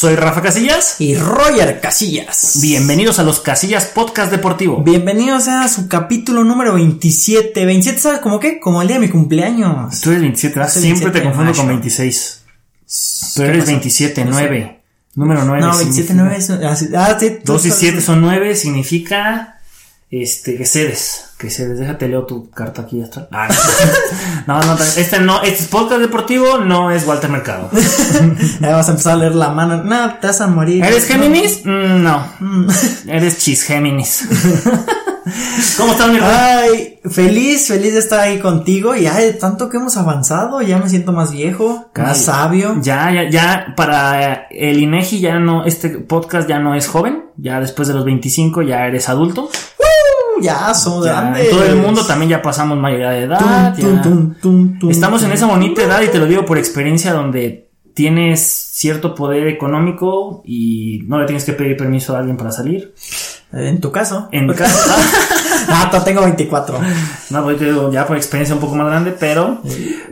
Soy Rafa Casillas. Y Roger Casillas. Bienvenidos a los Casillas Podcast Deportivo. Bienvenidos a su capítulo número 27. 27, ¿sabes cómo qué? Como el día de mi cumpleaños. Tú eres 27, ¿verdad? Siempre 27 te confundo con mayo. 26. Tú ¿Qué eres pasó? 27, No sé. 9. Número 9. No, 27, 9 es. Ah, sí, ah, sí, tú 2 y sabes. 7 son 9, significa este que cedes. Que cedes. Déjate leo tu carta aquí ya está. Ah, no, no, este no, este es podcast deportivo, no es Walter Mercado. Ya vas a empezar a leer la mano. No, te vas a morir. ¿Eres. Géminis? Mm, No. Eres Chis Géminis. ¿Cómo estás, mi rey? Ay, feliz, feliz de estar ahí contigo. Y ay, tanto que hemos avanzado, ya me siento más viejo, más sabio. Ya, ya, ya, para el INEGI ya no, este podcast ya no es joven, ya después de los 25 ya eres adulto. Uh, ya Ya, grandes. en todo el mundo también ya pasamos mayoría de edad. Tum, tum, tum, Estamos en esa bonita edad y te lo digo por experiencia donde tienes cierto poder económico y no le tienes que pedir permiso a alguien para salir. En tu caso. En casa, Ah, to- tengo 24. no, pues te digo ya por experiencia un poco más grande, pero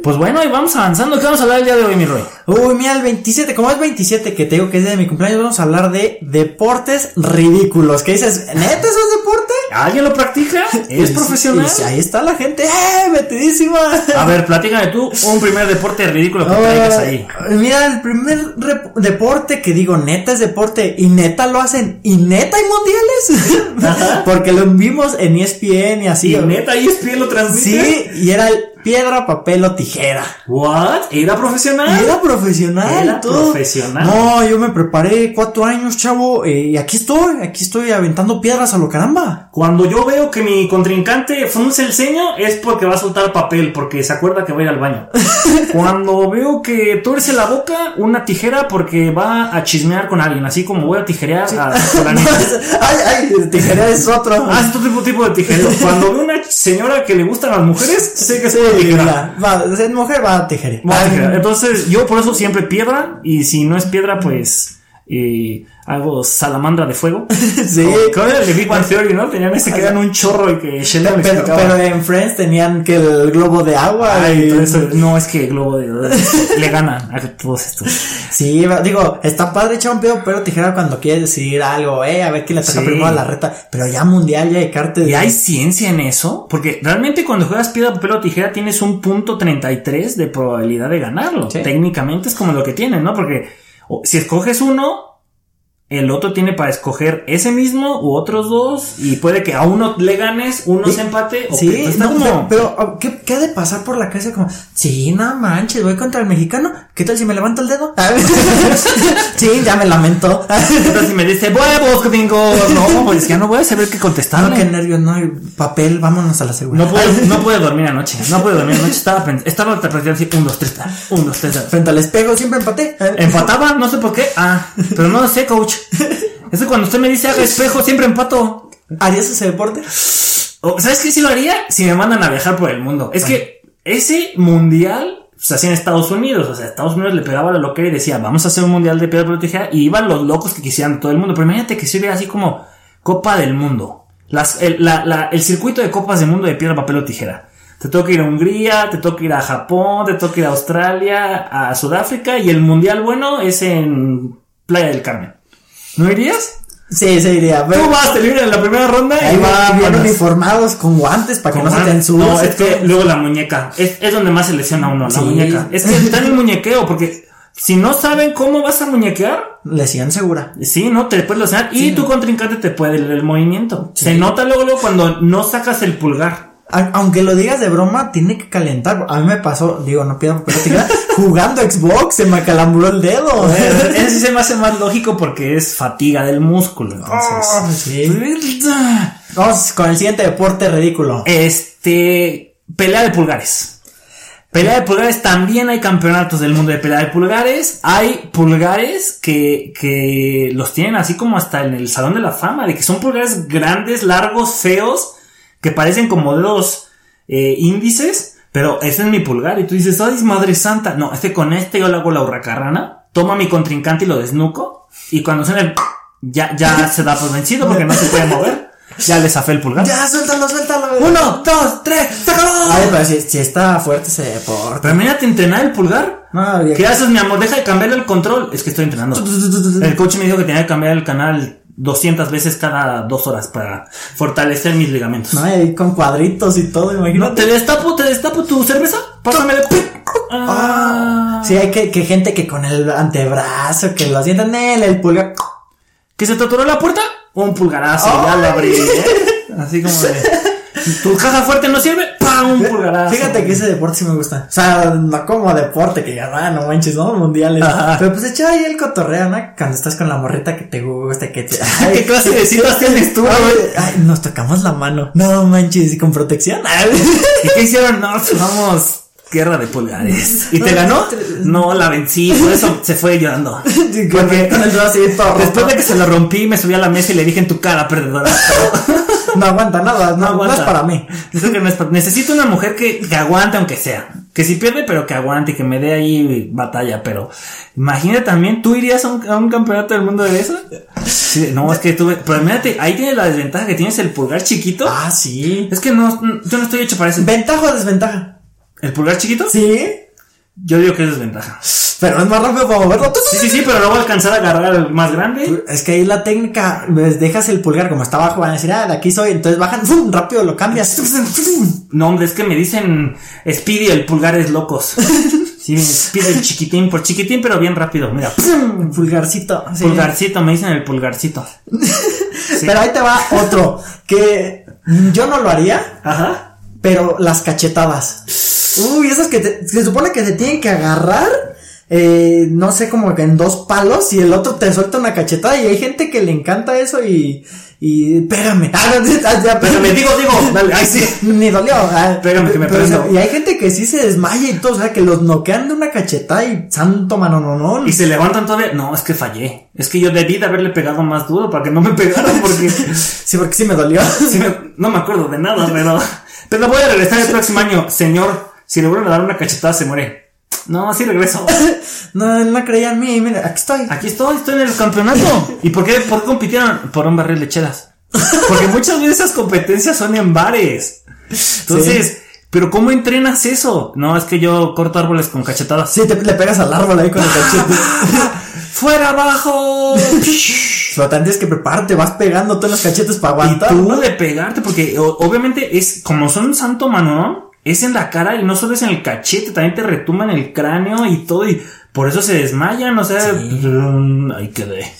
pues bueno, y vamos avanzando. ¿Qué vamos a hablar el día de hoy, mi Roy? Uy, mira, el 27, como es 27 que te digo que es de mi cumpleaños, vamos a hablar de deportes ridículos. ¿Qué dices? ¿Neta eso es deporte? ¿Alguien lo practica? ¿Es Y- profesional? y ahí está la gente, ¡eh! Metidísima. A ver, platícame tú un primer deporte ridículo que Ay, traigas ahí. Mira, el primer deporte que digo, neta es deporte y neta lo hacen y neta hay mundiales. Porque lo vimos en ESPN y así. Y neta, ahí es lo transmite. Sí, y era el piedra, papel o tijera. What? ¿Era profesional? Era profesional. Era todo. profesional. No, yo me preparé cuatro años, chavo, eh, y aquí estoy, aquí estoy aventando piedras a lo caramba. Cuando yo veo que mi contrincante frunce el ceño es porque va a soltar papel, porque se acuerda que va a ir al baño. Cuando veo que tuerce la boca, una tijera porque va a chismear con alguien, así como voy a tijerear a fulanito. ay, ay, tijera es otro. Ah, es otro tipo, de tijereo. Cuando veo una señora que le gustan las mujeres, sé que es Sí, tijera. va, mujer va a tijerear. Va. Entonces, yo por eso siempre piedra, y si no es piedra, pues eh, hago salamandra de fuego. Sí. Con el de Big Bang Theory, ¿no? Tenían ese que eran un chorro y que Sheldon Pero, pero en Friends tenían que el globo de agua. Ay, y- todo eso- no, es que Globo de le gana a todos estos. Sí, digo, está padre echar un pedo, pero tijera cuando quieres decidir algo, eh, a ver quién le toca Sí. primero a la reta. Pero ya mundial, ya hay cartas. ¿Y hay ciencia en eso? Porque realmente cuando juegas piedra, papel o tijera tienes un punto 33 de probabilidad de ganarlo. Sí. Técnicamente es como lo que tienen, ¿no? Porque si escoges uno, el otro tiene para escoger ese mismo u otros dos y puede que a uno le ganes, uno Sí. se empate o que- Sí, está no, como- pero, ah, ¿qué, qué ha de pasar por la cabeza? Como, sí, no manches, voy contra el mexicano. ¿Qué tal si me levanto el dedo? sí, ya me lamento. Entonces si me dice huevos, gringo, no, pues ya no voy a saber qué contestarle. no, qué nervios, no hay papel, vámonos a la seguridad. No puedo, no puedo dormir anoche. No puedo dormir anoche. Estaba, estaba practicando así, un, dos, tres, un, dos, tres. Frente al espejo siempre empaté. Empataba, no sé por qué. Ah, pero no lo sé, coach. Es que cuando usted me dice haga espejo, siempre empato. ¿Harías ese deporte? O, ¿Sabes qué sí lo haría? Si me mandan a viajar por el mundo. Es que ese mundial se hacía en Estados Unidos. O sea, Estados Unidos le pegaba la loquera y decía, vamos a hacer un mundial de piedra tijera. Y iban los locos que quisieran todo el mundo. Pero imagínate que se así como Copa del Mundo. El, el circuito de copas del mundo de piedra, papel o tijera. Te toca ir a Hungría, te toca ir a Japón, te toca ir a Australia, a Sudáfrica y el mundial bueno es en Playa del Carmen. ¿No irías? Sí, sí, iría. Tú vas, te libran en la primera ronda Ahí y va van bien uniformados con guantes para que no se te ensucien. No, es que luego la muñeca. Es, es donde más se lesiona uno, la muñeca. Es que está en el muñequeo, porque si no saben cómo vas a muñequear, Lesión segura. sí, no te puedes lesionar y Sí. tu contrincante te puede leer el movimiento. Se nota luego, luego cuando no sacas el pulgar. Aunque lo digas de broma, tiene que calentar. A mí me pasó, digo, no pido tijera, jugando Xbox se me calambró el dedo. Ese sí se me hace más lógico porque es fatiga del músculo, entonces. Oh, sí. Vamos con el siguiente deporte ridículo. Este, pelea de pulgares. Pelea de pulgares, también hay campeonatos del mundo de pelea de pulgares. Hay pulgares que, que los tienen así como hasta en el Salón de la Fama, de que son pulgares grandes, largos, feos, que parecen como dedos eh, índices, pero ese es mi pulgar. Y tú dices, ay, madre santa. No, este con este yo le hago la hurracarrana, toma mi contrincante y lo desnuco, y cuando suena el... Ya, ya se da por vencido porque no se puede mover. Ya le zafé el pulgar. Ya, suéltalo, suéltalo. Uno, dos, tres, sácalo. Ay, pero si, si está fuerte ese deporte. Pero imagínate entrenar el pulgar. No, ¿Qué haces, mi amor? Deja de cambiarle el control. Es que estoy entrenando. El coach me dijo que tenía que cambiar el canal 200 veces cada dos horas para fortalecer mis ligamentos. No, y con cuadritos y todo, No, imagínate. te destapo, te destapo tu cerveza. Pásame de. Ah. Sí, hay que, que gente que con el antebrazo, que lo sientan en el pulgar. ¿Que se te la puerta? Un pulgarazo, ya Ay. lo abrí. ¿eh? Así como de. ¿Tu caja fuerte no sirve? ¡Pam! Un pulgarazo. Fíjate que ese deporte sí me gusta. O sea, no como deporte, que ya va, no manches, ¿no? Mundiales. Ajá. Pero pues echar ahí el cotorreo, ¿no? Cuando estás con la morrita que te gusta, que te. ¿Qué clase de citas tienes tú, Ay, ay, nos tocamos la mano. No manches, ¿y con protección? ¿Y qué hicieron? No, jugamos guerra de pulgares. ¿Y te ganó? No, la vencí. Por eso se fue llorando. Todo roto. Después de que se lo rompí, me subí a la mesa y le dije en tu cara, perdedora. No aguanta nada, no, no es para mí. Eso que no es para- Necesito una mujer que, que aguante aunque sea. Que si pierde, pero que aguante y que me dé ahí batalla. Pero imagínate también, ¿tú irías a un, a un campeonato del mundo de eso? Sí, no, es que tuve. Pero imagínate, ahí tienes la desventaja que tienes el pulgar chiquito. Ah, sí. Es que no, yo no estoy hecho para eso. ¿Ventaja o desventaja? ¿El pulgar chiquito? Sí. Yo digo que es desventaja. Pero es más rápido para moverlo. Sí, sí, sí, pero no voy a alcanzar a agarrar el más grande. Es que ahí la técnica, pues, dejas el pulgar como está abajo, van a decir, ah, de aquí soy, entonces bajan, ¡fum! rápido lo cambias. No, hombre, es que me dicen Speedy el pulgar es locos. Sí, Speedy el chiquitín, por chiquitín, pero bien rápido. Mira, Pulgarcito. sí. pulgarcito, me dicen el pulgarcito. Sí. Pero ahí te va otro, que yo no lo haría, Ajá. pero las cachetadas. Uy, esas que te- se supone que se tienen que agarrar, eh, no sé, como que en dos palos y el otro te suelta una cachetada y hay gente que le encanta eso y, y pégame. Ah, ya, Pero me digo, digo, dale, ay sí. Ni dolió. ah, Pégame que me pero, prendo. o sea, Y hay gente que sí se desmaya y todo, o sea, que los noquean de una cachetada y santo manononón. Y se levantan todavía. No, es que fallé. Es que yo debí de haberle pegado más duro para que no me pegaran porque Sí, porque sí me dolió. sí me- no me acuerdo de nada, pero, pero voy a regresar el próximo año. Señor, si le vuelven a dar una cachetada se muere. No, sí regreso. No, no creía en mí, mira, aquí estoy. Aquí estoy, estoy en el campeonato. ¿Y por qué, por qué compitieron? Por un barril de chelas. Porque muchas veces esas competencias son en bares. Entonces, ¿pero cómo entrenas eso? No, es que yo corto árboles con cachetadas. Sí, te, le pegas al árbol ahí con el cachete. ¡Fuera abajo! Pero también tienes que prepararte, vas pegando todos los cachetes para y aguantar. tú ¿no? de pegarte, porque o- obviamente es, como son un santo manón, es en la cara y no solo es en el cachete, también te retumba en el cráneo y todo, y por eso se desmayan, o sea, mm, ahí quedé.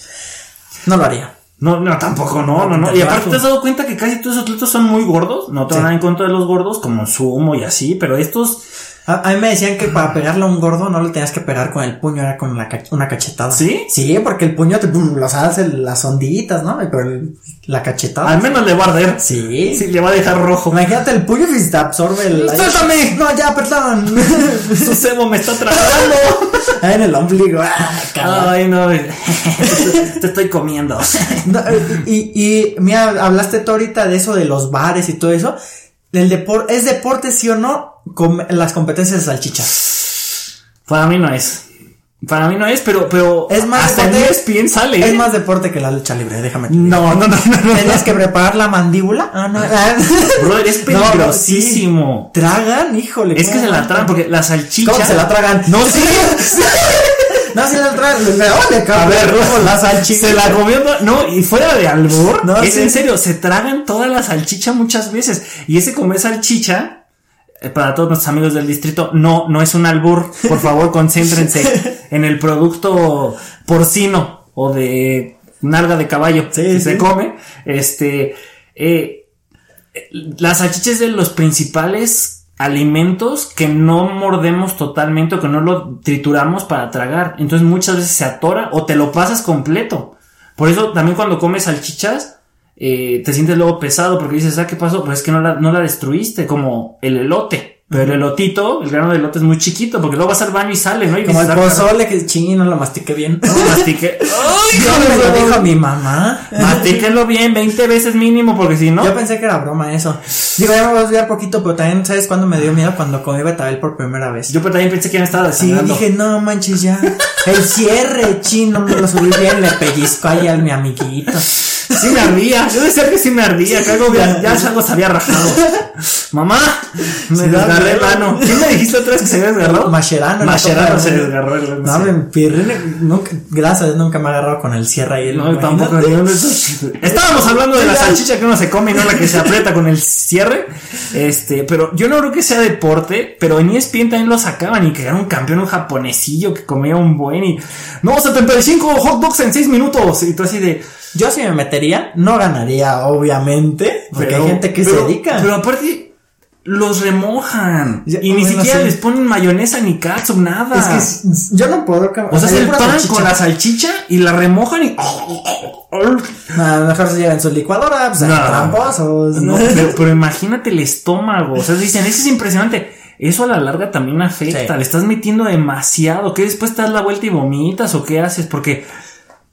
No lo haría. No, no, tampoco, no, no, no. Te Y aparte te has dado cuenta que casi todos esos atletas son muy gordos. No tengo Sí. nada en contra de los gordos, como sumo y así, pero estos, A, a mí me decían que para pegarle a un gordo no le tenías que pegar con el puño, era con cach- una cachetada. ¿Sí? Sí, porque el puño te los hace las onditas, ¿no? Pero el- la cachetada. al menos le va a arder. Sí. Sí, le va a dejar rojo. Imagínate el puño y te absorbe el. ¡Suéltame! No, ya, perdón. Su cebo me está tragando. En el ombligo. Ah. Ay, no. Te estoy comiendo. No, eh, y, y mira, hablaste tú ahorita de eso de los bares y todo eso. El deporte, ¿es deporte sí o no? Com- las competencias de salchicha. Para mí no es. Para mí no es, pero, pero Es más hasta deporte- ESPN sale. Es ¿eh? más deporte que la lucha libre, déjame. No, no, no, no, no. Tenías que preparar la mandíbula. Ah, no. Brother, es No, peligrosísimo. sí. Tragan, híjole. Es que ¿cómo se la tragan porque la salchicha. ¿Cómo se la tragan? No, sí. No, se la tragan. Le A ver, la salchicha. Se la comió. No, y fuera de albur. No, es sí. en serio, se tragan toda la salchicha muchas veces. Y ese comer salchicha, para todos nuestros amigos del distrito, no, no es un albur. Por favor, concéntrense en el producto porcino o de nalga de caballo Sí, que sí. se come. Este, eh, la salchicha es de los principales alimentos que no mordemos totalmente o que no lo trituramos para tragar. Entonces muchas veces se atora o te lo pasas completo. Por eso también cuando comes salchichas eh, te sientes luego pesado porque dices, ah, ¿qué pasó? Pues es que no la, no la destruiste, como el elote. Pero el elotito, el grano de elote es muy chiquito porque luego vas al baño y sale, ¿no? Y Como el ah, pozole que ching, no lo mastiqué bien. caray, mastiqué. ¡Ay, Yo me lo dijo mi mamá. Mastíquenlo bien, 20 veces mínimo porque si no... Yo pensé que era broma eso. Digo, ya me voy a desviar poquito, pero también, ¿sabes cuándo me dio miedo? Cuando comí betabel por primera vez. Yo también pensé que ya me estaba Sí, dije, no manches ya. El cierre, chino, me lo subí bien, le pellizco ahí a mi amiguito. Sí me ardía, yo decía que sí me ardía, que algo ya, ya algo se había rajado. Mamá, me desgarré el ano. ¿Quién me dijiste otra vez que se había desgarrado? Mascherano. Mascherano se ¿no? desgarró el ano. No, hombre, Pirrini, nunca, gracias a Dios nunca me ha agarrado con el cierre ahí. No, imagínate. tampoco. yo no Estábamos hablando de la salchicha que uno se come y no la que se aprieta con el cierre. Este, pero yo no creo que sea deporte, pero en ESPN también lo sacaban y que era un campeón, un japonesillo que comía un buen y. No, 75 hot dogs en 6 minutos. Y tú así de. Yo si me metería, no ganaría, obviamente, porque pero- hay gente que pero- se dedica. Pero aparte. Los remojan. Ya, y ni bueno, siquiera sí. les ponen mayonesa ni catsup, nada. es que s- yo no puedo. o sea, es el pan salchicha. con la salchicha y la remojan y. No, mejor se llevan su licuadora, pues No. tramposos. No, pero, pero imagínate el estómago. O sea, dicen, eso es impresionante. Eso a la larga también afecta. Sí. Le estás metiendo demasiado. ¿Qué después te das la vuelta y vomitas o qué haces? Porque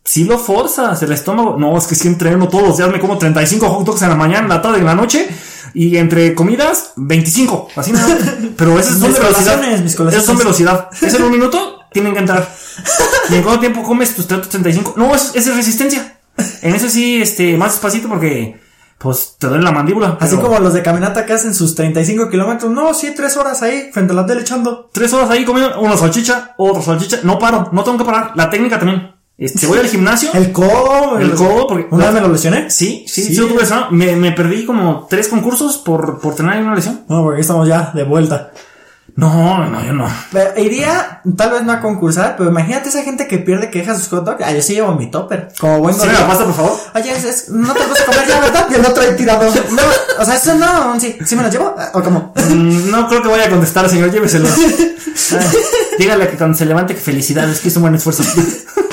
si lo forzas el estómago. No, es que si entreno todos los días me como 35 hot dogs en la mañana, en la tarde, en la noche. Y entre comidas, 25. Así nada. Pero esas son velocidad. Esas son velocidad. Es en un minuto, tienen que entrar. ¿Y en cuánto tiempo comes tus 35? No, es, es resistencia. En eso sí, este, más despacito porque, pues, te duele la mandíbula. Así pero como los de caminata que hacen sus 35 kilómetros. No, sí, tres horas ahí, frente a la tele echando. Tres horas ahí comiendo una salchicha, otra salchicha. No paro, no tengo que parar. La técnica también. Este, voy al gimnasio. El codo. El codo, porque- Una vez me lo lesioné. Sí, sí, Sí. lo tuve lesionado. me, me perdí como tres concursos por, por tener una lesión. No, porque estamos ya de vuelta. No, no, yo no. Pero iría, tal vez no a concursar, pero imagínate esa gente que pierde que deja sus hot dogs. Ah, yo sí llevo mi topper. Como buen ¿Sí me la gordito. pasa, por favor? Oye, es, es- no te gusta comer ya, ¿verdad? Y el otro ahí tirado. No, o sea, eso no, sí, sí me lo llevo. ¿O cómo? Mm, No creo que vaya a contestar, señor. Lléveselo. Ay, dígale que cuando se levante que felicidades, que hizo un buen esfuerzo.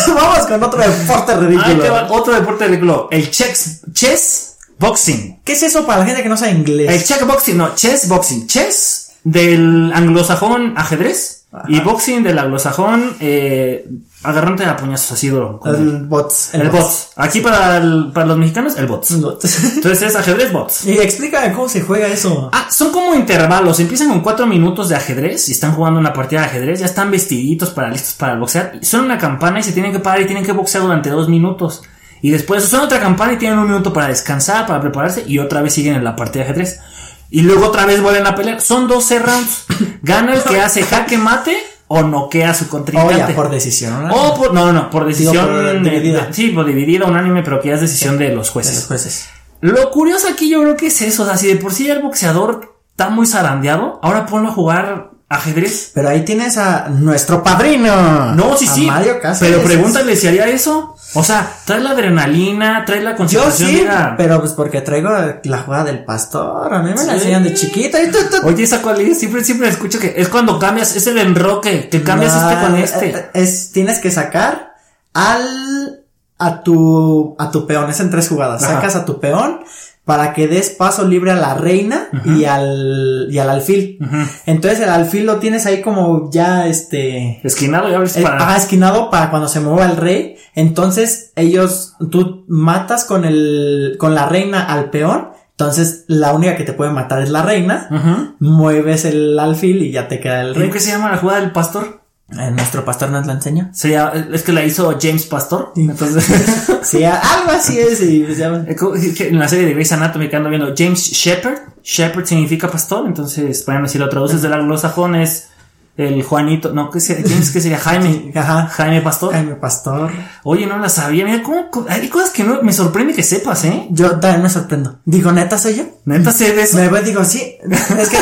Vamos con otro deporte te ridículo. va otro deporte ridículo. El chess, chess boxing. ¿Qué es eso para la gente que no sabe inglés? El check boxing, no, chess boxing. Chess del anglosajón ajedrez y boxing del anglosajón eh, agarrante a puñazos así duro. el, El bots. el bots. Aquí para, el- para los mexicanos, el bots. Entonces es ajedrez bots. y explícame cómo se juega eso. Ah, son como intervalos. Empiezan con cuatro minutos de ajedrez y están jugando una partida de ajedrez. Ya están vestiditos para listos para boxear. Suena una campana y se tienen que parar y tienen que boxear durante dos minutos. Y después suena otra campana y tienen un minuto para descansar, para prepararse y otra vez siguen en la partida de ajedrez. Y luego otra vez vuelven a pelear. Son 12 rounds. Gana el que hace jaque mate o noquea a su contrincante. ya, por decisión. ¿no? O por, no, no, no, por decisión por de- dividida. de- sí, por dividida, unánime, pero que ya es decisión de los De jueces. los jueces. Lo curioso aquí yo creo que es eso, o sea, si de por sí el boxeador está muy zarandeado, ahora ponlo a jugar ajedrez. Pero ahí tienes a nuestro padrino. No, sí, a sí. Mario Cáceres. pero pregúntale si haría eso. O sea, trae la adrenalina, trae la Yo concentración. sí, mira. pero pues porque traigo la jugada del pastor. A mí me la Sí. enseñan de chiquita. Y Oye, esa cual es, siempre, siempre escucho que es cuando cambias, es el enroque, que cambias No, este con eh, este. eh, Es, tienes que sacar al, a tu, a tu peón. Es en tres jugadas. Ajá. Sacas a tu peón para que des paso libre a la reina y al, y al alfil. Entonces el alfil lo tienes ahí como ya este, Esquinado, ya ves, Eh, para. ajá, esquinado para cuando se mueva el rey. Entonces, ellos, tú matas con el, con la reina al peón. Entonces, la única que te puede matar es la reina. Ujú. Mueves el alfil y ya te queda el rey. ¿Cómo que se llama la jugada del pastor? Nuestro pastor nos la enseña. Se llama- es que la hizo James Pastor. Entonces, Sí, algo así es. Y pues ya- Eh, que en la serie de Grey's Anatomy que ando viendo, James Shepherd. Shepherd significa pastor, entonces, bueno, si lo traduces del anglosajón es el Juanito, no, ¿qué sería? James, ¿qué sería? Jaime. Ajá. Jaime Pastor. Jaime Pastor. Oye, no la sabía. Mira, ¿cómo, hay cosas que no, me sorprende que sepas, ¿eh? Yo también me sorprendo. Digo, neta, soy yo. Neta sé de eso. Me voy, digo, sí. Es que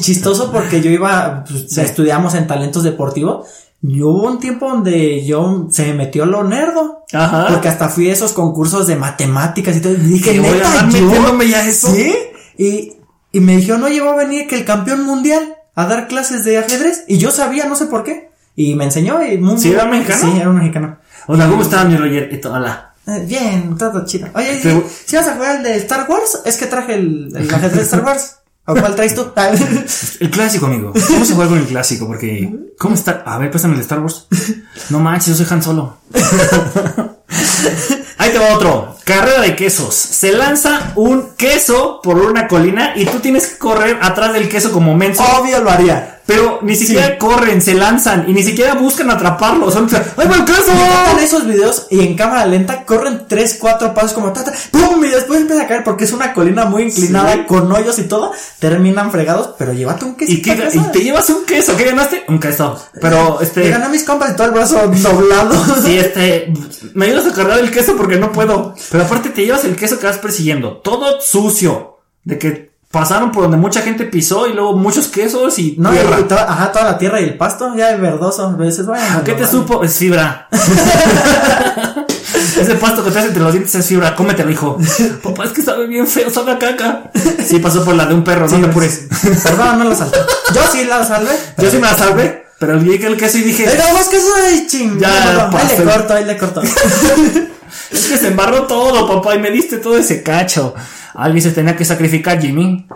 chistoso porque yo iba, pues, estudiamos en talentos deportivos. Y hubo un tiempo donde yo se me metió lo nerdo. Ajá. Porque hasta fui a esos concursos de matemáticas y todo. Y dije, voy a neta, andar yo. metiéndome ya a eso. Sí. Y, y me dijeron, oye, va a venir que el campeón mundial a dar clases de ajedrez. Y yo sabía, no sé por qué. Y me enseñó. Y muy, ¿Sí era mexicano? Sí, era un mexicano. Hola, ¿cómo estás, mi Roger? Y hola. Eh, Bien, todo chido. Oye, ¿sí, Pero- ¿sí vas a jugar el de Star Wars? Es que traje el, el ajedrez de Star Wars. ¿O cuál traes tú? El clásico, amigo. ¿Cómo se juega con el clásico? Porque, ¿cómo está? A ver, préstame el Star Wars. No manches, yo soy Han Solo. Ahí te va otro. Carrera carrera de quesos. Se lanza un queso por una colina y tú tienes que correr atrás del queso como menso. Obvio lo haría. Pero ni siquiera corren, se lanzan y ni siquiera buscan atraparlo. Son, ¡ay! Me encantan esos videos y en cámara lenta corren 3, 4 pasos como tata, ¡pum! Y después empieza a caer porque es una colina muy inclinada Sí. con hoyos y todo. Terminan fregados, pero llévate un queso. ¿Y, qué- y te llevas un queso. ¿Qué ganaste? Un queso. Pero este. gané a mis compas y todo el brazo doblado. Sí, este. Me ayudas a cargar el queso porque no puedo. Pero aparte te llevas el queso que vas persiguiendo. Todo sucio. De que pasaron por donde mucha gente pisó y luego muchos quesos y No, tierra. y toda, ajá, toda la tierra y el pasto, ya es verdoso. A veces, bueno, ¿Qué te normal. supo? Es fibra. Ese pasto que te hace entre los dientes es fibra. Cómetelo, hijo. Papá, es que sabe bien feo, sabe a caca. Sí, pasó por la de un perro, no te apures. Perdón, no lo salté. Yo sí la salvé. Yo sí me la salvé, pero vi que el queso y dije, Era más queso de ching. Ya, No, ahí le corto, ahí le corto. es que se embarró todo, papá, y me diste todo ese cacho. Alguien se tenía que sacrificar, Jimmy.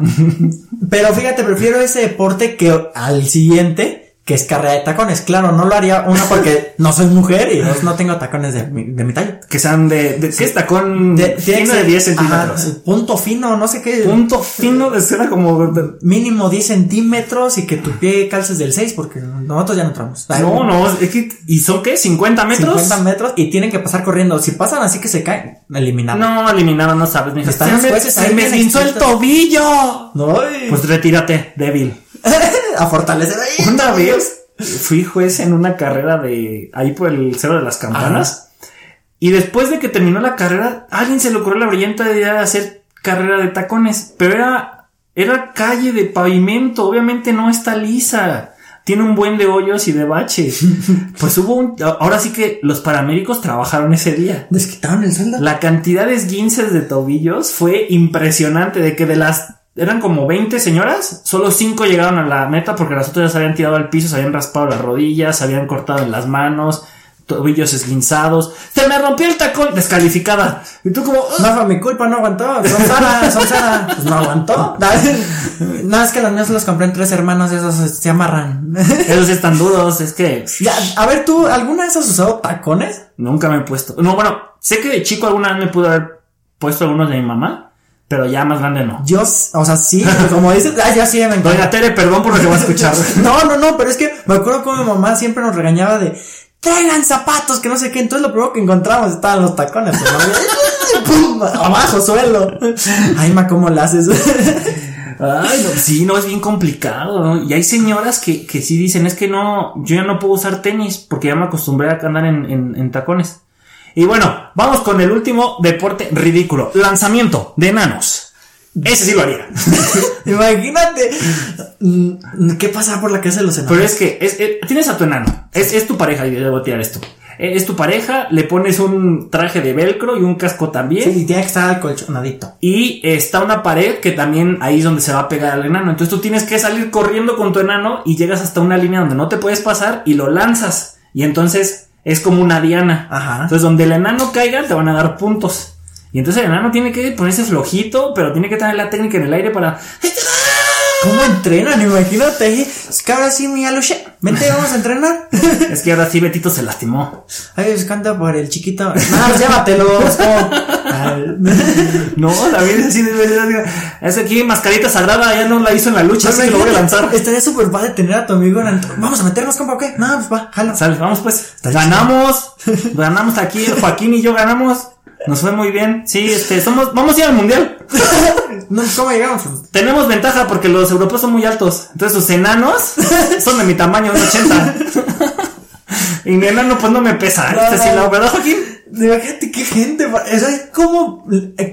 Pero fíjate, prefiero ese deporte que al siguiente, que es carrera de tacones. Claro, no lo haría, una porque no soy mujer y dos, no tengo tacones de mi, de mi talla. Que sean de, de ¿qué es tacón? De, fino de ser- 10 ajá, centímetros. punto fino, no sé qué. Punto fino de cera como... Mínimo 10 centímetros y que tu pie calces del 6 porque nosotros ya no entramos. No, no, es que... ¿Y son qué? ¿50 metros? 50 metros y tienen que pasar corriendo. Si pasan así que se caen, eliminados. No, eliminaron, no sabes, Se me, se me esguinzó el tobillo. No, Pues retírate, débil. a fortalecer ahí. Una vez fui juez en una carrera de ahí por el Cerro de las Campanas. Y después de que terminó la carrera, a alguien se le ocurrió la brillante idea de hacer carrera de tacones. Pero era, era calle de pavimento, obviamente no está lisa. Tiene un buen de hoyos y de baches. Pues hubo un. Ahora sí que los paramédicos trabajaron ese día. Desquitaron el sueldo. La cantidad de esguinces de tobillos fue impresionante. De que de las. Eran como 20 señoras, solo 5 llegaron a la meta porque las otras ya se habían tirado al piso, se habían raspado las rodillas, se habían cortado en las manos, tobillos esguinzados. ¡Se me rompió el tacón! Descalificada. Y tú como. "Ah". No fue mi culpa, no aguantó. Son Sara, son Sara. Pues no aguantó. No, es que los míos los compré en tres hermanos y esos se amarran. Esos están duros, es que Ya, a ver, ¿tú alguna vez has usado tacones? nunca me he puesto. No, bueno, sé que de chico alguna vez me pude haber puesto algunos de mi mamá, pero ya más grande no. Yo, o sea, sí, como dices, ah, ya sí, me encanta. Doña Tere, perdón por lo que voy a escuchar. No, no, no, pero es que me acuerdo como mi mamá siempre nos regañaba de traigan zapatos, que no sé qué. Entonces lo primero que encontramos estaban los tacones. Abajo, suelo. Ay, ma, ¿cómo lo haces? Ay, no, sí, no, es bien complicado, ¿no? Y hay señoras que, que sí dicen, es que no, yo ya no puedo usar tenis porque ya me acostumbré a andar en, en- en tacones. Y bueno, vamos con el último deporte ridículo. Lanzamiento de enanos. Ese sí lo haría. Imagínate. mm, ¿Qué pasa por la casa de los enanos? Pero es que es- es- tienes a tu enano. Es, es tu pareja, y debo tirar esto. Eh, Es tu pareja, le pones un traje de velcro y un casco también. Sí, tiene que estar alcolchonadito. Y está una pared que también ahí es donde se va a pegar al enano. Entonces tú tienes que salir corriendo con tu enano y llegas hasta una línea donde no te puedes pasar y lo lanzas. Y entonces es como una diana. Ajá. Entonces donde el enano caiga te van a dar puntos. Y entonces el enano tiene que ponerse flojito, pero tiene que tener la técnica en el aire para... ¿Cómo entrenan? Imagínate. Es que ahora sí, mi aluche. Vente, vamos a entrenar. Es que ahora sí Betito se lastimó. Ay, es canta por el chiquito. No, pues llévatelo. No, David es así de. Es aquí mascarita sagrada, ya no la hizo en la lucha, así que lo voy a lanzar. Estaría súper padre tener a tu amigo en Vamos a meternos, compa, ¿o qué? No, pues va, jalo. Sale, vamos pues. Está Ganamos. Ganamos aquí, Joaquín y yo ganamos. Nos fue muy bien. Sí, este, somos, vamos a ir al mundial. No, ¿Cómo llegamos? Tenemos ventaja porque los europeos son muy altos. Entonces sus enanos son de mi tamaño, de 80. y mi enano pues no me pesa. No, Este sí, no. la verdad, Joaquín. Imagínate qué gente. O sea, ¿cómo?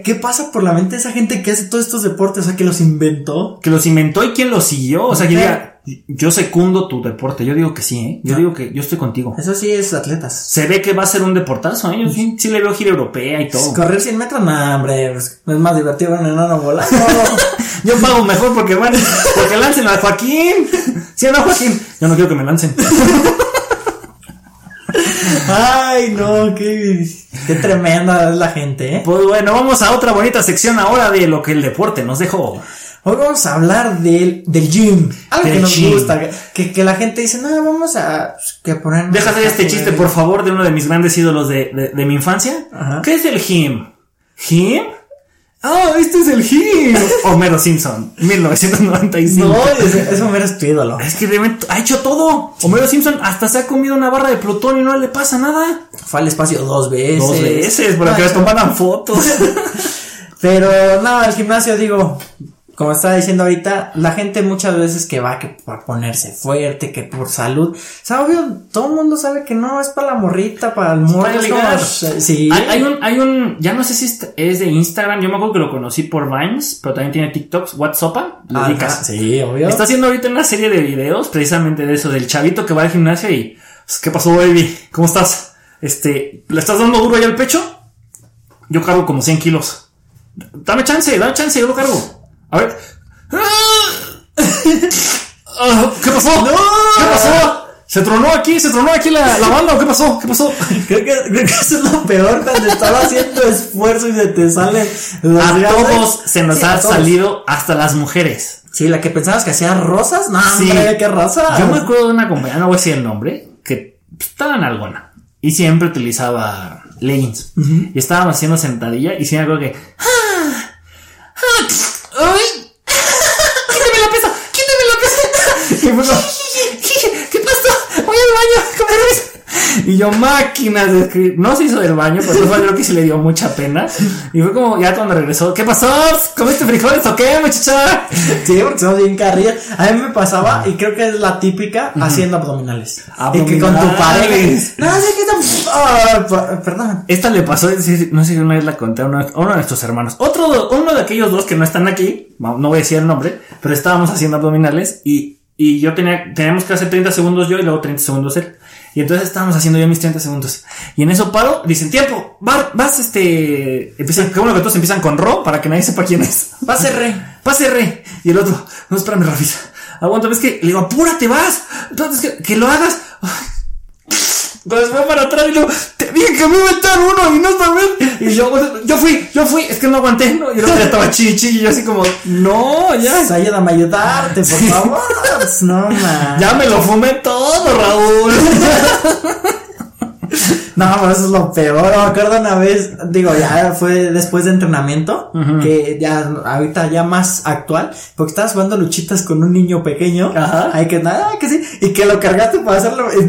¿Qué pasa por la mente de esa gente que hace todos estos deportes? O sea, que los inventó. Que los inventó y quién los siguió. O sea, que diga, yo secundo tu deporte. Yo digo que sí, ¿eh? Yo digo que yo estoy contigo. Eso sí es atletas. Se ve que va a ser un deportazo, ¿eh? Yo sí, sí le veo gira europea y todo. Correr 100 metros, no, hombre. pues, es más divertido un enano volando. Yo pago mejor porque van, porque lancen a Joaquín. ¿Sí no, Joaquín? Yo no quiero que me lancen. Ay, no, qué, qué tremenda es la gente, ¿eh? Pues bueno, vamos a otra bonita sección ahora de lo que el deporte nos dejó. Hoy vamos a hablar del, del gym. Algo Del que nos gym. gusta. Que, que la gente dice, no, vamos a pues, que poner. Deja hacer este chiste, por favor, de uno de mis grandes ídolos de, de, de mi infancia. Ajá. ¿Qué es el gym? ¿Him? Ah, este es el Him. Homero Simpson, 1995. No, ese, ese Homero es tu ídolo. Es que realmente ha hecho todo. Homero Simpson hasta se ha comido una barra de plutonio y no le pasa nada. Fue al espacio dos veces. Dos veces, para que le eso- tomaran fotos. Pero no, el gimnasio, digo, como estaba diciendo ahorita, la gente muchas veces que va que por ponerse fuerte, que por salud. O sea, obvio, todo el mundo sabe que no es para la morrita, para el morro. Para es como- ligar. sí. Hay, hay un, hay un, ya no sé si es- de Instagram, yo me acuerdo que lo conocí por Vines, pero también tiene TikToks, WhatsApp, lo ubicas. Sí, obvio. Está haciendo ahorita una serie de videos precisamente de eso, del chavito que va al gimnasio y, pues, ¿qué pasó, baby? ¿Cómo estás? Este, ¿le estás dando duro ahí al pecho? Yo cargo como 100 kilos. Dame chance, dame chance, yo lo cargo. A ver. Ah, ¿Qué pasó? ¿Qué pasó? ¿Se tronó aquí? ¿Se tronó aquí la, la banda o qué pasó? ¿Qué pasó? Creo que, creo que eso es lo peor cuando estás haciendo esfuerzo y se te salen los A todos se nos Sí, ha salido, hasta las mujeres. Sí, la que pensabas que hacía rosas, no, Sí. hombre, qué rosa. Yo me acuerdo de una compañera, no voy a decir el nombre, que estaba en alguna y siempre utilizaba leggings. Y estábamos haciendo sentadilla y me acuerdo que. ¡Ah! ¡Ah! ¡Ay! ¡Quítame la pesa! ¡Quítame la pesa! Y fue como, ¿Qué pasó? Voy al baño, con permiso. Y yo, máquinas de escribir. No se hizo del baño, pero fue algo que sí le dio mucha pena. Y fue como, ya cuando regresó, ¿qué pasó? ¿Comiste frijoles o qué, muchacha? Sí, porque somos bien carrillas. A mí me pasaba, y creo que es la típica, haciendo abdominales. Y que con tu Abdominales. pareja. No, sé qué tan. Ah, perdón. Esta le pasó, no sé si una vez la conté a uno, a uno de nuestros hermanos. Otro, uno de aquellos dos que no están aquí, no no voy a decir el nombre, pero estábamos haciendo abdominales y, y yo tenía, teníamos que hacer 30 segundos yo y luego 30 segundos él. Y entonces estábamos haciendo yo mis 30 segundos. Y en eso paro, dicen, tiempo, va- vas, este, empiezan, qué bueno que todos empiezan con Ro para que nadie sepa quién es. Pase re. Pase re. Y el otro, no, espérame, Rafisa. Aguanta, ves que le digo, apúrate, vas. Entonces, que, que lo hagas. Entonces fue para atrás y luego, te dije que me iba a echar uno y no sabes. Y yo, yo fui, yo fui, es que no aguanté, ¿no? Y otro ya estaba chichi y yo así como, no, ya. Pues ayúdame a ayudarte, por favor. Pues, no, man. Ya me lo fumé todo, Raúl. No, pero eso es lo peor. Me acuerdo una vez, digo, ya fue después de entrenamiento, que ya ahorita ya más actual, porque estabas jugando luchitas con un niño pequeño. Ajá. Ay, que nada, que sí. Y que lo cargaste para hacerlo.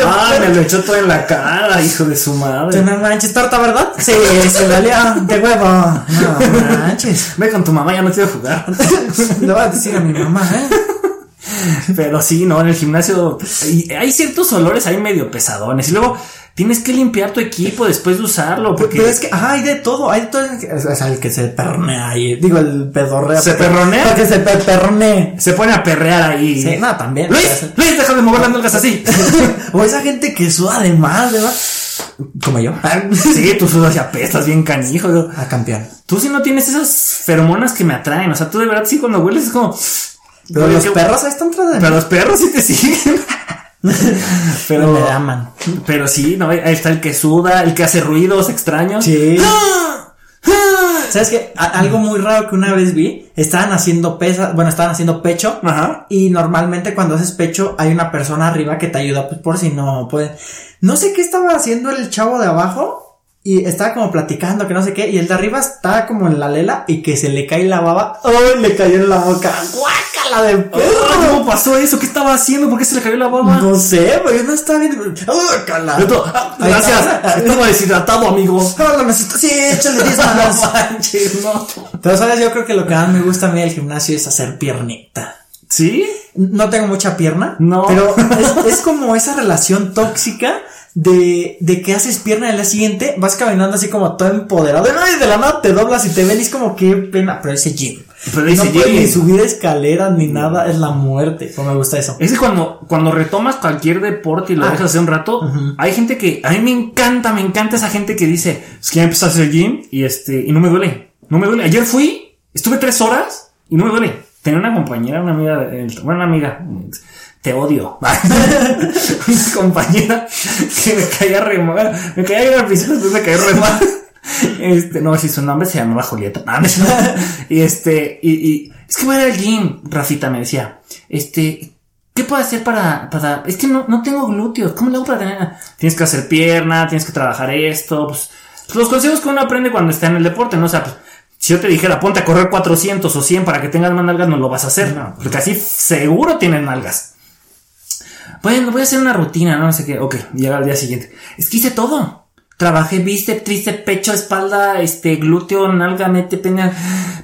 Ah, me lo echó todo en la cara, hijo de su madre. no manches, torta, ¿verdad? Sí, se valía de huevo. No manches. Ve con tu mamá, ya no quiero jugar. Le voy a decir a mi mamá, ¿eh? Pero sí, no, en el gimnasio hay ciertos olores ahí medio pesadones. Y luego tienes que limpiar tu equipo después de usarlo. Porque Pero es que, ajá, hay de todo, hay de todo. O sea, el que se perronea ahí. Digo, el pedorrea. ¿Se perronea? Porque se pe- se pone a perrear ahí. Sí, no, también. Luis, Luis, deja de mover las nalgas así. o esa gente que suda de más, ¿verdad? Como yo. sí, tú sudas y apestas bien canijo. Yo, A campeón. Tú sí no tienes esas feromonas que me atraen. O sea, tú de verdad sí cuando hueles es como... Pero los perros ahí están tras de Pero los perros sí te siguen. pero... Me aman. Pero sí, no, ahí está el que suda, el que hace ruidos extraños. Sí. ¡Ah! ¡Ah! ¿Sabes qué? A- algo muy raro que una vez vi. Estaban haciendo pesas, bueno, estaban haciendo pecho. Ajá. Y normalmente cuando haces pecho hay una persona arriba que te ayuda, pues por si no puede. No sé qué estaba haciendo el chavo de abajo. Y estaba como platicando que no sé qué. Y el de arriba estaba como en la lela y que se le cae la baba. ¡Ay! Le cayó en la boca. ¡Guácala de perro! ¿Cómo pasó eso? ¿Qué estaba haciendo? ¿Por qué se le cayó la baba? No sé, pero yo no estaba viendo. ¡Guácala! "Ah, Gracias. Estaba deshidratado, amigo. No, lo necesito. Sí, échale 10 No más. manches, no. Pero sabes, yo creo que lo que más me gusta a mí del gimnasio es hacer piernita. ¿Sí? No tengo mucha pierna. No. Pero es, es como esa relación tóxica de, de que haces pierna al día siguiente vas caminando así como todo empoderado. Y de la nada te doblas y te ven y es como qué pena. Pero ese gym. Pero no ese puedes gym. ni subir escaleras ni nada. Es la muerte. Pues me gusta eso. Es que cuando, cuando retomas cualquier deporte y lo Ah. dejas hace un rato, hay gente que, a mí me encanta, me encanta esa gente que dice, es que ya empecé a hacer gym y este, y no me duele, no me duele. Ayer fui, estuve tres horas y no me duele. Tenía una compañera, una amiga, eh, bueno, una amiga, te odio. una compañera que me caía re mal, me caía bien al principio, después me caía re mal. Este, no, si su nombre se llamaba Julieta. Y este, y, y es que voy a ir al Rafita me decía, este, ¿qué puedo hacer para, para, es que no, no tengo glúteos, ¿cómo le hago para tener? Tienes que hacer pierna, tienes que trabajar esto, pues, los consejos que uno aprende cuando está en el deporte, ¿no? O sea, pues, si yo te dijera, ponte a correr 400 o 100 para que tengas más nalgas, no lo vas a hacer. No. Porque así seguro tienen nalgas. Bueno, voy a hacer una rutina, no, no sé qué. Ok, llega al día siguiente. Es que hice todo. Trabajé bíceps, tríceps, pecho, espalda, este, glúteo, nalga, mete, peña,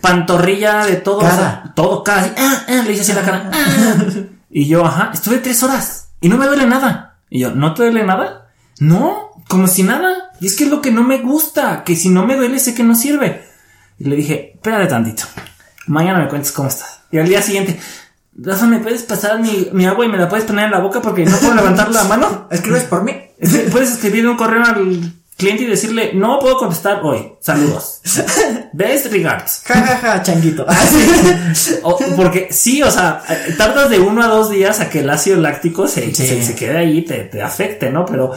pantorrilla, de todo. Cara. o sea, todo, cara. así, ah, ah, le hice así la cara. ah. Y yo, ajá, estuve tres horas y no me duele nada. Y yo, ¿no te duele nada? No, como si nada. Y es que es lo que no me gusta, que si no me duele sé que no sirve. Y le dije, espérate tantito. Mañana me cuentes cómo estás. Y al día siguiente, Rafa, ¿me puedes pasar mi, mi agua y me la puedes poner en la boca porque no puedo levantar la mano? ¿Escribes por mí? Puedes escribir un correo al cliente y decirle, no puedo contestar hoy. Saludos. Best regards. Ja, ja, ja, changuito. O- porque sí, o sea, tardas de uno a dos días a que el ácido láctico se, Sí. se, se quede ahí y te, te afecte, ¿no? Pero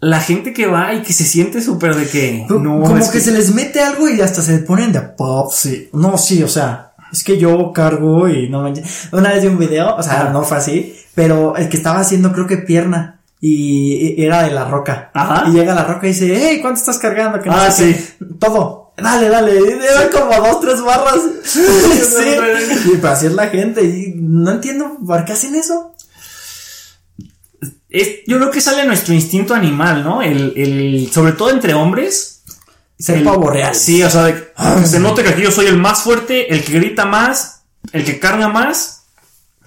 la gente que va y que se siente súper de que no, como es que, se les mete algo y hasta se ponen de pop, sí. No, sí, o sea, es que yo cargo y no me... Una vez vi un video, o sea, Ajá. no fue así, pero el que estaba haciendo creo que pierna. Y era de la roca. Ajá. Y llega la roca y dice, hey, ¿cuánto estás cargando? Que no Ah, sé qué. Todo. Dale, dale. Eran como dos, tres barras. sí. Y para así es la gente. Y no entiendo por qué hacen eso. Es- yo creo que sale nuestro instinto animal, ¿no? El, el, sobre todo entre hombres. Ser el- pavo real. Sí, o sea, de- que se note que aquí yo soy el más fuerte, el que grita más, el que carga más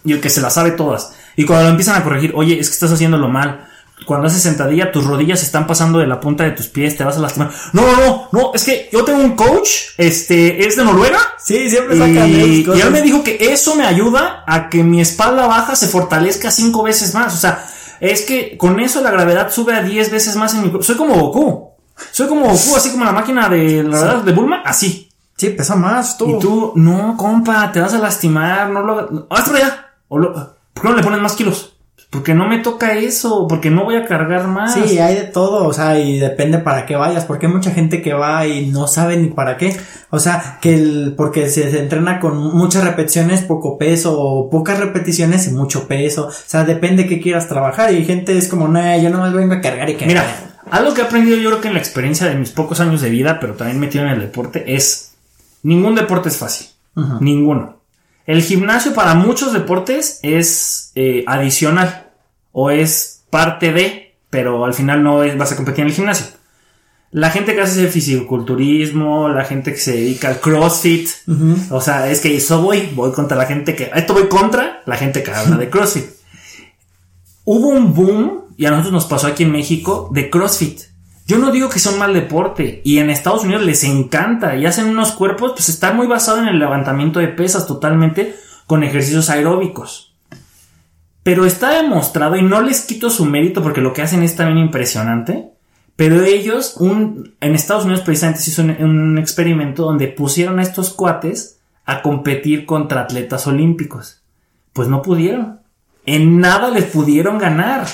y el que se las sabe todas. Y cuando lo empiezan a corregir, oye, es que estás haciéndolo mal. Cuando haces sentadilla, tus rodillas están pasando de la punta de tus pies, te vas a lastimar. No, no, no, no, es que yo tengo un coach, este, es de Noruega. Sí, siempre sacan Y, y él me dijo que eso me ayuda a que mi espalda baja se fortalezca cinco veces más. O sea, es que con eso la gravedad sube a 10 veces más en mi cuerpo. Soy como Goku. Soy como Goku, así como la máquina de la verdad de Bulma, así. Sí, pesa más tú. Y tú, no, compa, te vas a lastimar, no lo hagas. Hazlo ya. O lo- ¿Por qué no le pones más kilos? Porque no me toca eso, porque no voy a cargar más. Sí, hay de todo, o sea, y depende para qué vayas, porque hay mucha gente que va y no sabe ni para qué. O sea, que el, porque se, se entrena con muchas repeticiones, poco peso, o pocas repeticiones y mucho peso. O sea, depende qué quieras trabajar. Y gente es como, no, yo no me vengo a cargar y cargar. Mira, algo que he aprendido yo creo que en la experiencia de mis pocos años de vida, pero también metido en el deporte, es ningún deporte es fácil. Ninguno. El gimnasio para muchos deportes es eh, adicional o es parte de, pero al final no es- vas a competir en el gimnasio. La gente que hace ese fisiculturismo, la gente que se dedica al CrossFit, o sea, es que eso voy, voy contra la gente que, esto voy contra la gente que habla de CrossFit. Hubo un boom, y a nosotros nos pasó aquí en México, de CrossFit. Yo no digo que son mal deporte, y en Estados Unidos les encanta, y hacen unos cuerpos, pues está muy basado en el levantamiento de pesas totalmente, con ejercicios aeróbicos. Pero está demostrado, y no les quito su mérito porque lo que hacen es también impresionante, pero ellos, un, en Estados Unidos precisamente se hizo un, un experimento donde pusieron a estos cuates a competir contra atletas olímpicos. Pues no pudieron. En nada les pudieron ganar.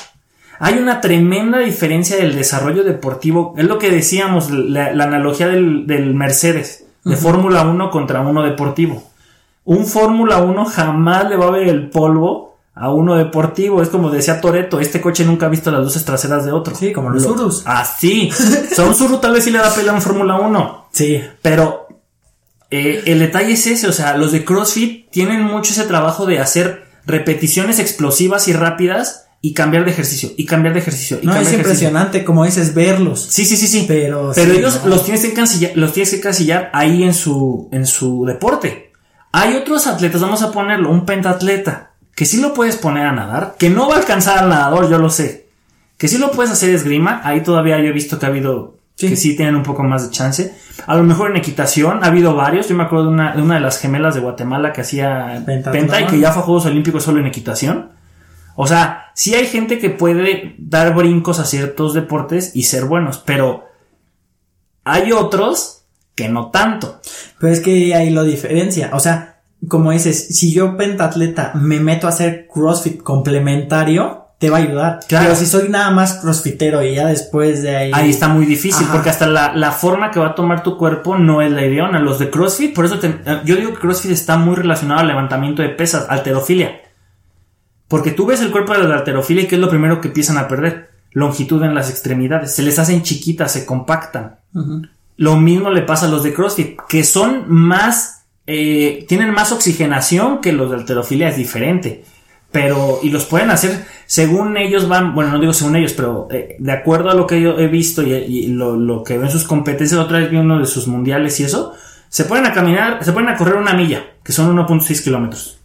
Hay una tremenda diferencia del desarrollo deportivo. Es lo que decíamos, la, la analogía del, del Mercedes, de Fórmula 1 contra uno deportivo. Un Fórmula 1 jamás le va a ver el polvo a uno deportivo. Es como decía Toreto, este coche nunca ha visto las luces traseras de otro. Sí, como los Lo- Urus. Así. O sea, un tal vez sí le da pelea a un Fórmula 1. Sí. Pero eh, el detalle es ese, o sea, los de CrossFit tienen mucho ese trabajo de hacer repeticiones explosivas y rápidas y cambiar de ejercicio, y cambiar de ejercicio. Y No, es impresionante, como dices, verlos. Sí, sí, sí, sí. Pero Pero sí, ellos no. los tienes que encasillar, los tienes que encasillar ahí en su, en su deporte. Hay otros atletas, vamos a ponerlo, un pentatleta, que sí lo puedes poner a nadar, que no va a alcanzar al nadador, yo lo sé. Que sí lo puedes hacer esgrima, ahí todavía yo he visto que ha habido Sí. que sí tienen un poco más de chance. A lo mejor en equitación ha habido varios. Yo me acuerdo de una, de una de las gemelas de Guatemala que hacía Pentatlón. penta y que ya fue a Juegos Olímpicos solo en equitación. O sea, sí hay gente que puede dar brincos a ciertos deportes y ser buenos, pero hay otros que no tanto. Pero es que ahí lo diferencia. O sea, como dices, si yo pentatleta me meto a hacer CrossFit complementario, te va a ayudar. Claro. Pero si soy nada más crossfitero y ya después de ahí. Ahí está muy difícil, Ajá. porque hasta la, la forma que va a tomar tu cuerpo no es la ideona. Los de CrossFit, por eso te- yo digo que CrossFit está muy relacionado al levantamiento de pesas, alterofilia. Porque tú ves el cuerpo de la alterofilia y ¿qué es lo primero que empiezan a perder? Longitud en las extremidades. Se les hacen chiquitas, se compactan. Lo mismo le pasa a los de CrossFit, que son más, eh, tienen más oxigenación que los de alterofilia, es diferente. Pero, y los pueden hacer según ellos van, bueno, no digo según ellos, pero eh, de acuerdo a lo que yo he visto y, lo, que ven sus competencias, otra vez vi uno de sus mundiales y eso, se pueden a caminar, se pueden a correr una milla, que son 1.6 kilómetros.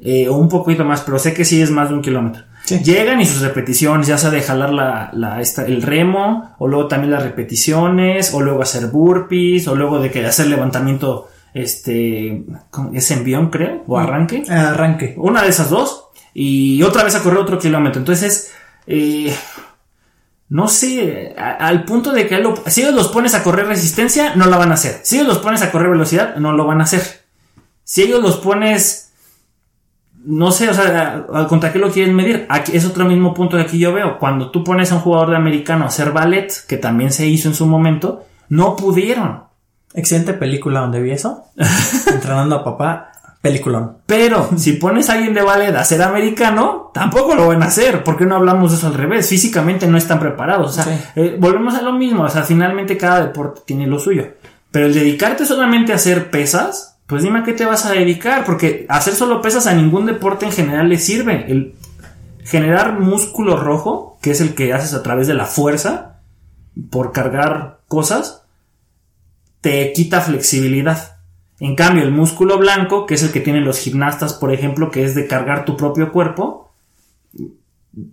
Eh, o un poquito más, pero sé que sí es más de un kilómetro. Llegan y sus repeticiones, ya sea de jalar la, la el remo, o luego también las repeticiones, o luego hacer burpees, o luego de que hacer levantamiento, este, es envión creo, o arranque. Arranque. Una de esas dos, y otra vez a correr otro kilómetro. Entonces, eh, no sé, al punto de que si ellos los pones a correr resistencia, no la van a hacer. Si ellos los pones a correr velocidad, no lo van a hacer. Si ellos los pones no sé, o sea, ¿contra qué lo quieren medir? Aquí es otro mismo punto que aquí yo veo. Cuando tú pones a un jugador de americano a hacer ballet, que también se hizo en su momento, no pudieron. Excelente película donde vi eso. Entrenando a papá, peliculón. Pero si pones a alguien de ballet a ser americano, tampoco lo van a hacer. porque no hablamos de eso al revés? Físicamente no están preparados. O sea, eh, volvemos a lo mismo. O sea, finalmente cada deporte tiene lo suyo. Pero el dedicarte solamente a hacer pesas, pues dime a qué te vas a dedicar, porque hacer solo pesas a ningún deporte en general le sirve. El generar músculo rojo, que es el que haces a través de la fuerza, por cargar cosas, te quita flexibilidad. En cambio, el músculo blanco, que es el que tienen los gimnastas, por ejemplo, que es de cargar tu propio cuerpo,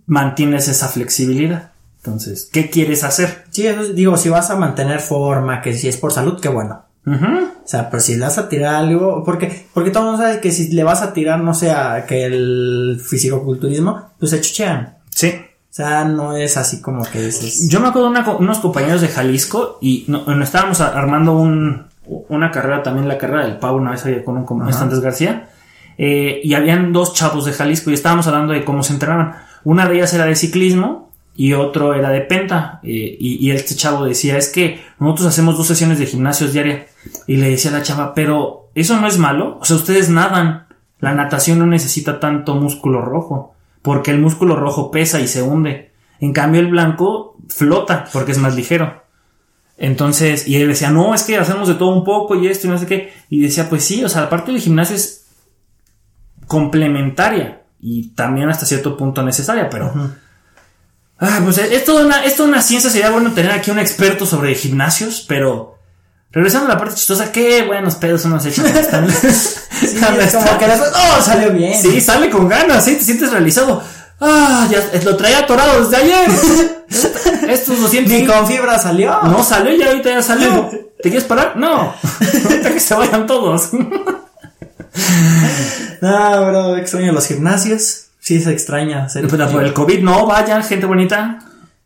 mantienes esa flexibilidad. Entonces, ¿qué quieres hacer? Sí, digo, si vas a mantener forma, que si es por salud, qué bueno. O sea, pero si le vas a tirar algo, porque, porque todo el mundo sabe que si le vas a tirar, no sé, a que el fisicoculturismo, pues se chuchean. Sí. O sea, no es así como que dices. Yo me acuerdo de unos compañeros de Jalisco y no, estábamos armando un, una carrera, también la carrera del Pau, una vez había con un como García, eh, y habían dos chavos de Jalisco y estábamos hablando de cómo se entrenaban. Una de ellas era de ciclismo y otro era de penta. Eh, y, este chavo decía, es que nosotros hacemos dos sesiones de gimnasios diaria. Y le decía a la chava, pero eso no es malo. O sea, ustedes nadan. La natación no necesita tanto músculo rojo. Porque el músculo rojo pesa y se hunde. En cambio, el blanco flota porque es más ligero. Entonces, y él decía, no, es que hacemos de todo un poco y esto y no sé qué. Y decía, pues sí, o sea, la parte del gimnasio es complementaria y también hasta cierto punto necesaria, pero Ah, pues es toda una, es toda una ciencia. Sería bueno tener aquí un experto sobre gimnasios, pero. Regresando a la parte chistosa, qué buenos pedos son los hechos. Sí, es como que después, oh, salió bien. Sí, sale con ganas, sí, te sientes realizado. Ah, ya lo traía atorado desde ayer. Estos 200. Ni con fibra salió. No salió y ahorita ya salió. ¿Te quieres parar? No. Ahorita que se vayan todos. ah, bro, extraño los gimnasios. Sí, se extraña. Pero por el COVID no, vayan, gente bonita.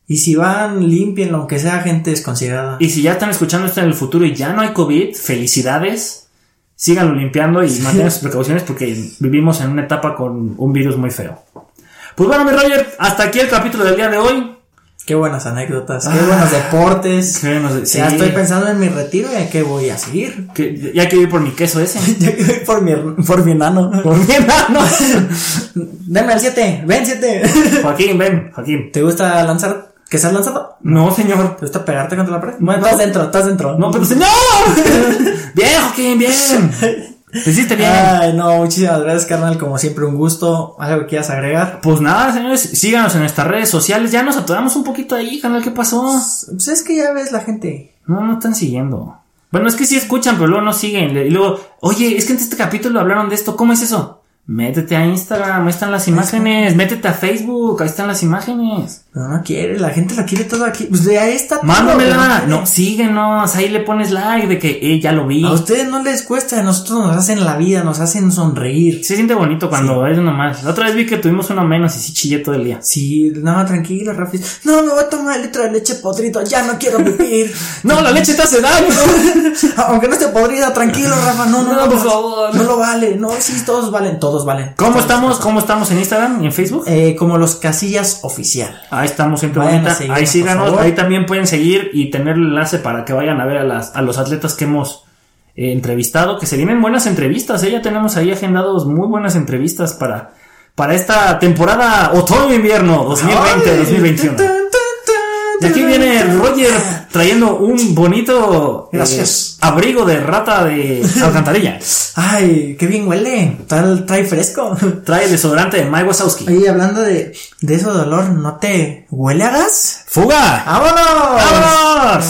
Y si van, limpienlo, aunque sea gente desconsiderada. Y si ya están escuchando esto en el futuro y ya no hay COVID, felicidades. Síganlo limpiando y mantengan sus precauciones porque vivimos en una etapa con un virus muy feo. Pues bueno, mi Roger, hasta aquí el capítulo del día de hoy. Qué buenas anécdotas, qué buenos deportes. Ya estoy pensando en mi retiro y a qué voy a seguir. ya que ir por mi queso ese. ya que ir por mi, por mi enano. Por mi enano. Deme el 7, ven 7. Joaquín, ven, Joaquín. ¿Te gusta lanzar? ¿Que seas lanzado? No, señor. ¿Te gusta pegarte contra la pared? Bueno, estás dentro, estás dentro. No, pero señor. bien, Joaquín, bien. Te hiciste bien. Ay, no, muchísimas gracias, carnal. Como siempre, un gusto. ¿Algo que quieras agregar? Pues nada, señores, síganos en nuestras redes sociales. Ya nos atoramos un poquito ahí, canal. ¿Qué pasó? Pues es que ya ves la gente. No, no están siguiendo. Bueno, es que sí escuchan, pero luego no siguen. Y luego, oye, es que en este capítulo hablaron de esto. ¿Cómo es eso? Métete a Instagram, ahí están las imágenes. Métete a Facebook, ahí están las imágenes. No, no quiere, la gente la quiere todo aquí. Pues de ahí está Mándamela. No, síguenos, ahí le pones like de que, eh, ya lo vi. A ustedes no les cuesta, a nosotros nos hacen la vida, nos hacen sonreír. Se siente bonito cuando es nomás. La otra vez vi que tuvimos uno menos y sí chillé todo el día. Sí, no, tranquilo, Rafi. No, me voy a tomar el litro de leche podrido, ya no quiero vivir. no, la leche te hace daño. Aunque no esté podrida, tranquilo, Rafa. No, no, no, por favor. No lo vale. No, sí, todos valen, todos valen. ¿Cómo estamos? ¿Cómo estamos en Instagram y en Facebook? Eh, como los casillas oficial. Ahí estamos, siempre ahí síganos, ahí también pueden seguir y tener el enlace para que vayan a ver a, las, a los atletas que hemos eh, entrevistado, que se vienen buenas entrevistas, ¿eh? ya tenemos ahí agendados muy buenas entrevistas para, para esta temporada otoño-invierno 2020-2021. Y aquí viene Roger trayendo un bonito eh, Gracias. abrigo de rata de alcantarilla. Ay, qué bien huele. Trae, trae fresco. Trae desodorante de Mike Wazowski. Oye, hablando de, de eso de olor, ¿no te huele a gas? ¡Fuga! ¡Vámonos! ¡Vámonos!